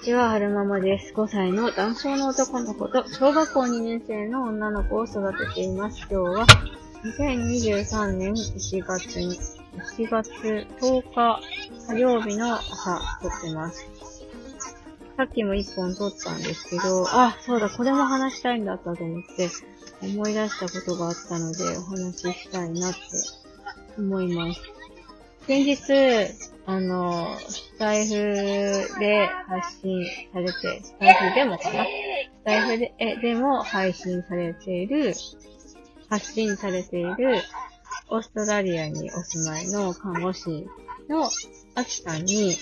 ちは、はるままです。5歳の男性の男の子と小学校2年生の女の子を育てています。今日は2023年1月に、1月10日火曜日の朝撮ってます。さっきも1本撮ったんですけど、あ、そうだ、これも話したいんだったと思って思い出したことがあったのでお話ししたいなって思います。先日、あの、スタイフで発信されて、スタイフでもかな？スタイフでえでも配信されている、発信されている、オーストラリアにお住まいの看護師のアキさんに、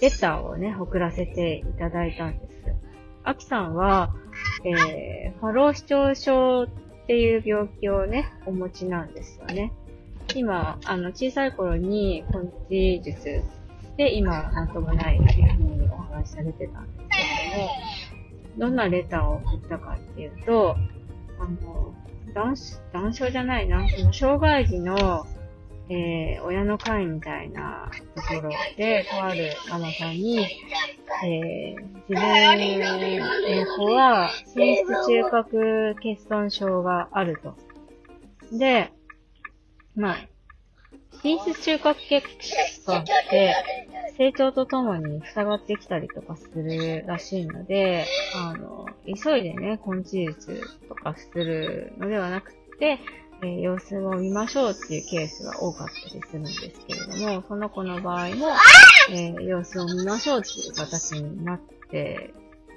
レターをね、送らせていただいたんです。アキさんは、えー、ファロー視聴症っていう病気をね、お持ちなんですよね。今、あの、小さい頃に、根治術で、今はなんともないっていうふうにお話しされてたんですけれども、どんなレターを送ったかっていうと、あの、男子男症じゃないな、その障害児の、えー、親の会みたいなところで、とあるママさんに、えー、自分の子は、滲出中核欠損症があると。で、まあ、品質中核血管って成長とともに塞がってきたりとかするらしいので、あの、急いでね、根治術とかするのではなくて、えー、様子を見ましょうっていうケースが多かったりするんですけれども、その子の場合も、えー、様子を見ましょうっていう形になって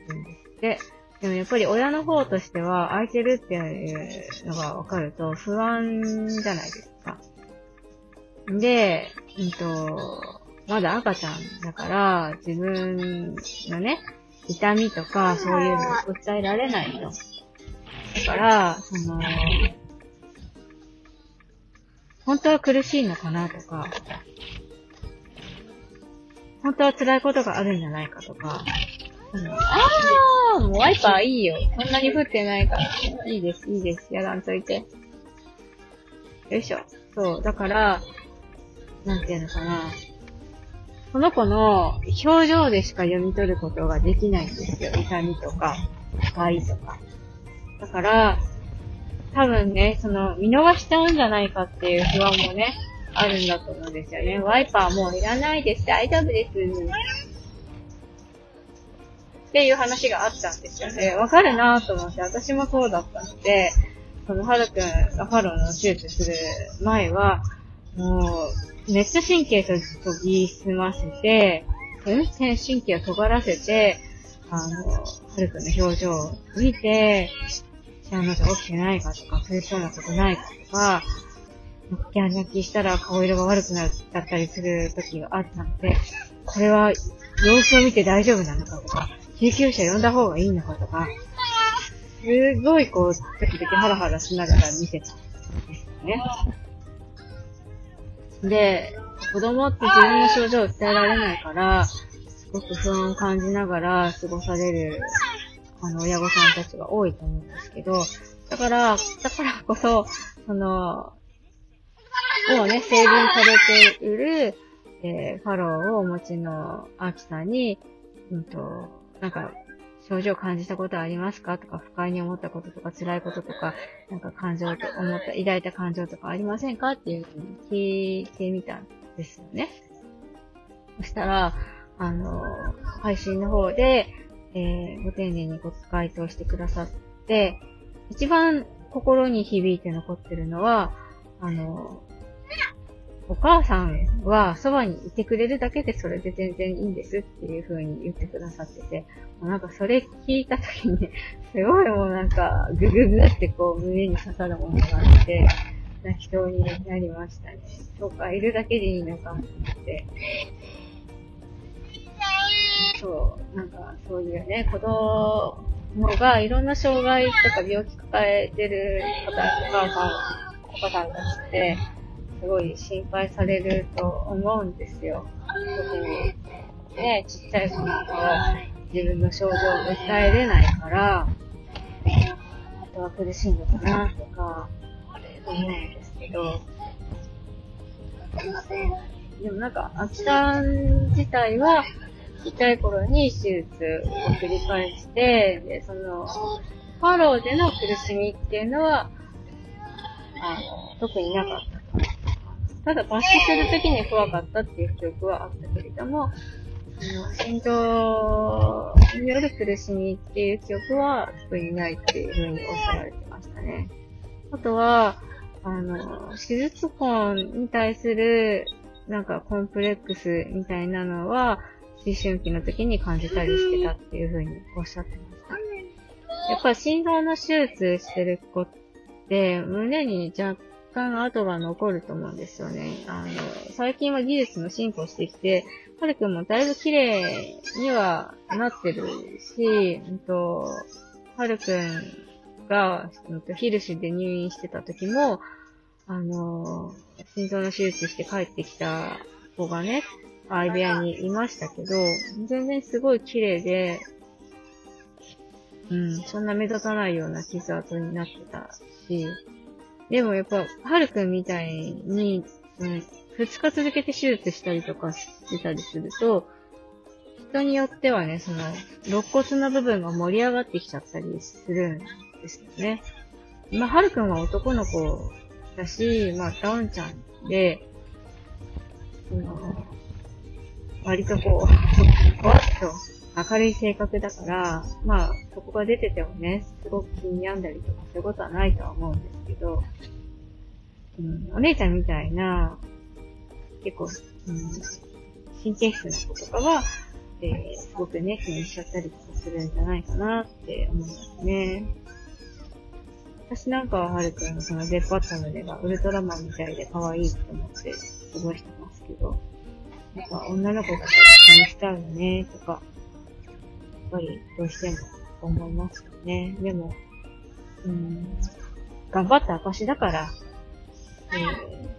るんですって。でもやっぱり親の方としては空いてるっていうのが分かると不安じゃないですか。で、うんと、まだ赤ちゃんだから、自分のね、痛みとかそういうのを訴えられないと。だから、その、本当は苦しいのかなとか、本当は辛いことがあるんじゃないかとか、うん、あーもうワイパーいいよ。そんなに降ってないから。いいです、いいです。やらんといて。よいしょ。そう、だから、なんていうのかな。この子の表情でしか読み取ることができないんですよ。痛みとか、不快とか。だから、多分ね、その、見逃しちゃうんじゃないかっていう不安もね、あるんだと思うんですよね。ワイパーもういらないです。大丈夫です。っていう話があったんですよね。わかるなと思って、私もそうだったので、その、はるくんがファローの手術する前は、もう、めっちゃ神経と研ぎ澄ませて、うん？神経を尖らせて、あの、はるくんの表情を見て、幸せ起きてないかとか、そういうそうなことないかとか、ギャン泣きしたら顔色が悪くなったりする時があったので、これは様子を見て大丈夫なのかとか、救急車呼んだ方がいいのかとか、すごいこう、時々ハラハラしながら見てたんですよね。で、子供って自分の症状を伝えられないから、すごく不安を感じながら過ごされる、あの、親御さんたちが多いと思うんですけど、だから、だからこそ、その、もうね、成分されている、えー、ファローをお持ちのアキさんに、うんと、なんか、症状感じたことありますか？とか、不快に思ったこととか、辛いこととか、なんか感情と思った、抱いた感情とかありませんか？っていうふうに聞いてみたんですよね。そしたら、あの、配信の方で、えー、ご丁寧にご回答してくださって、一番心に響いて残ってるのは、あの、お母さんはそばにいてくれるだけでそれで全然いいんですっていう風に言ってくださってて、もうなんかそれ聞いた時に、すごいもうなんかグググってこう胸に刺さるものがあって、泣きそうになりましたね。そうか、いるだけでいいのかと思って。そう、なんかそういうね、子供がいろんな障害とか病気抱えてる方、お母さん、お母さんたちって、すごい心配されると思うんですよ。特に、ね、ちっちゃい子は自分の症状を訴えれないから、あとは苦しいのかなとか、思うんですけど、でもなんか、秋さん自体は、痛い頃に手術を繰り返して、で、その、ファローでの苦しみっていうのは、あの、特になかった。ただ、抜歯するときに怖かったっていう記憶はあったけれども、心臓による苦しみっていう記憶は特にないっていうふうにおっしゃられてましたね。あとは、あの、手術痕に対する、なんかコンプレックスみたいなのは、思春期の時に感じたりしてたっていうふうにおっしゃってました。やっぱ心臓の手術してる子って、胸に若干跡が残ると思うんですよね。あの、最近は技術も進歩してきて、はるくんもだいぶ綺麗にはなってるし、うんと、はるくんが、ヒルシで入院してた時も、あの、心臓の手術して帰ってきた子がね、相部屋にいましたけど、全然すごい綺麗で、うん、そんな目立たないような傷跡になってたし、でもやっぱ、はるくんみたいに、うん、二日続けて手術したりとかしてたりすると、人によってはね、その、肋骨の部分が盛り上がってきちゃったりするんですよね。まあ、はるくんは男の子だし、まあ、ダウンちゃんで、その、割とこう、わっと明るい性格だから、まあ、そこが出ててもね、すごく気に病んだりとかそういうことはないとは思うんですけど、うん、お姉ちゃんみたいな、結構、うん、神経質な子とかは、えー、すごくね、気にしちゃったりとかするんじゃないかなって思いますね。私なんかははるくんその出っ張った胸がウルトラマンみたいで可愛いと思って過ごしてますけど、なんか女の子だと気にしちゃうよね、とか、ぱりどうしても思いますよね。でも、うん、頑張った証だから、えー、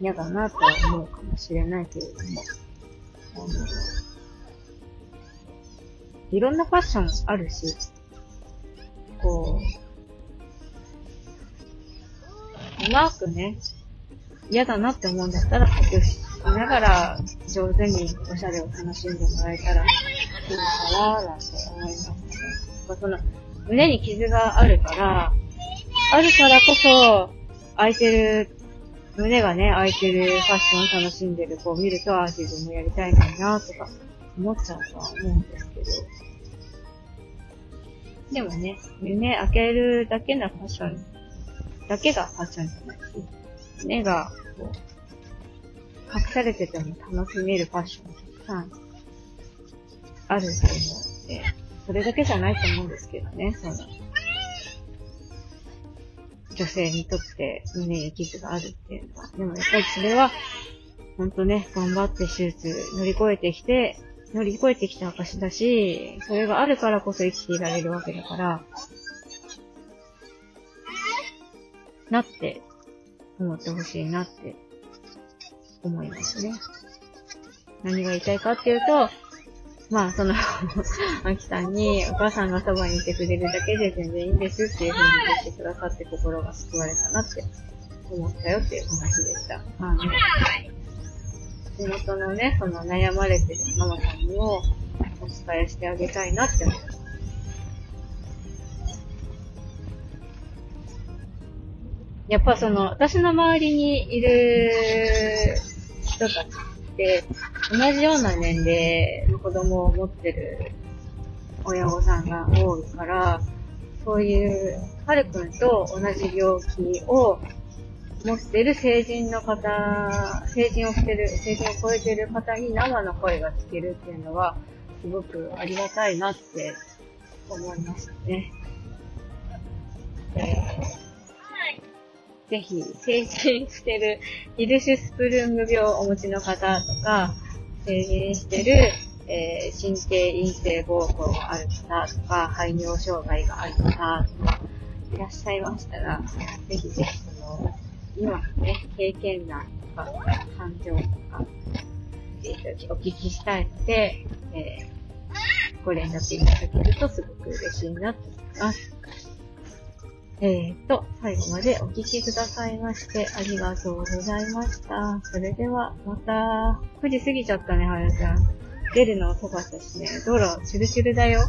嫌だなとは思うかもしれないけれども、あの、いろんなファッションあるし、こう、うまくね、嫌だなって思うんだったら隠しながら上手におしゃれを楽しんでもらえたらいいのかななんて思いますね。その胸に傷があるから、あるからこそ、空いてる、胸がね、空いてるファッションを楽しんでる子を見ると、ああ、自分もやりたいのになとか思っちゃうとは思うんですけど。でもね、胸開けるだけのファッションだけがファッションじゃないし、目がこう隠されてても楽しめるファッションたくさんあると思うので、それだけじゃないと思うんですけどね、その、女性にとって胸に傷があるっていうのは。でもやっぱりそれは、ほんとね、頑張って手術乗り越えてきて、乗り越えてきた証だし、それがあるからこそ生きていられるわけだから、なって思ってほしいなって思いますね。何が言いたいかっていうと、まあ、その アキさんにお母さんがそばにいてくれるだけで全然いいんですっていう風に言ってくださって心が救われたなって思ったよっていう話でした。あの、地元のね、その悩まれてるママさんにもお伝えしてあげたいなって思います。やっぱその、私の周りにいる人たちって、同じような年齢の子供を持ってる親御さんが多いから、そういう、はるくんと同じ病気を持ってる成人の方、成人をしてる、成人を超えてる方に生の声が聞けるっていうのは、すごくありがたいなって思いましたね。えーぜひ、成人してる、ヒルシュスプルング病をお持ちの方とか、成人してる、えー、神経陰性膀胱がある方とか、排尿障害がある方とか、いらっしゃいましたら、ぜひぜひその、今のね、経験談とか、感情とか、えー、お聞きしたいので、えー、ご連絡いただけるとすごく嬉しいなと思います。えーと、最後までお聞きくださいましてありがとうございました。それでは、また、9時過ぎちゃったね、はやちゃん。出るの遅かったしね。道路、チュルチュルだよ。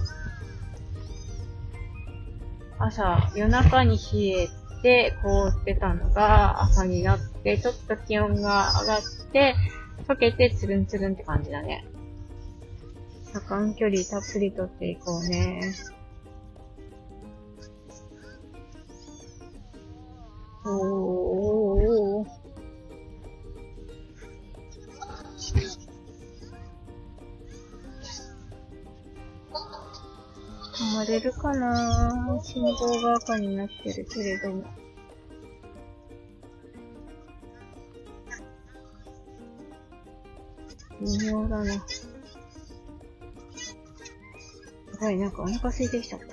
朝、夜中に冷えて凍ってたのが、朝になって、ちょっと気温が上がって、溶けてツルンツルンって感じだね。車間距離たっぷり取っていこうね。おー。止まれるかな？信号が赤になってるけれども。微妙だな。やばい、なんかお腹空いてきちゃった。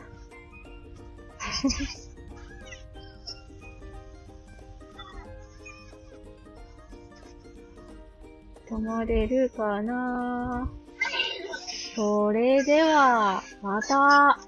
止まれるかなそれでは、また。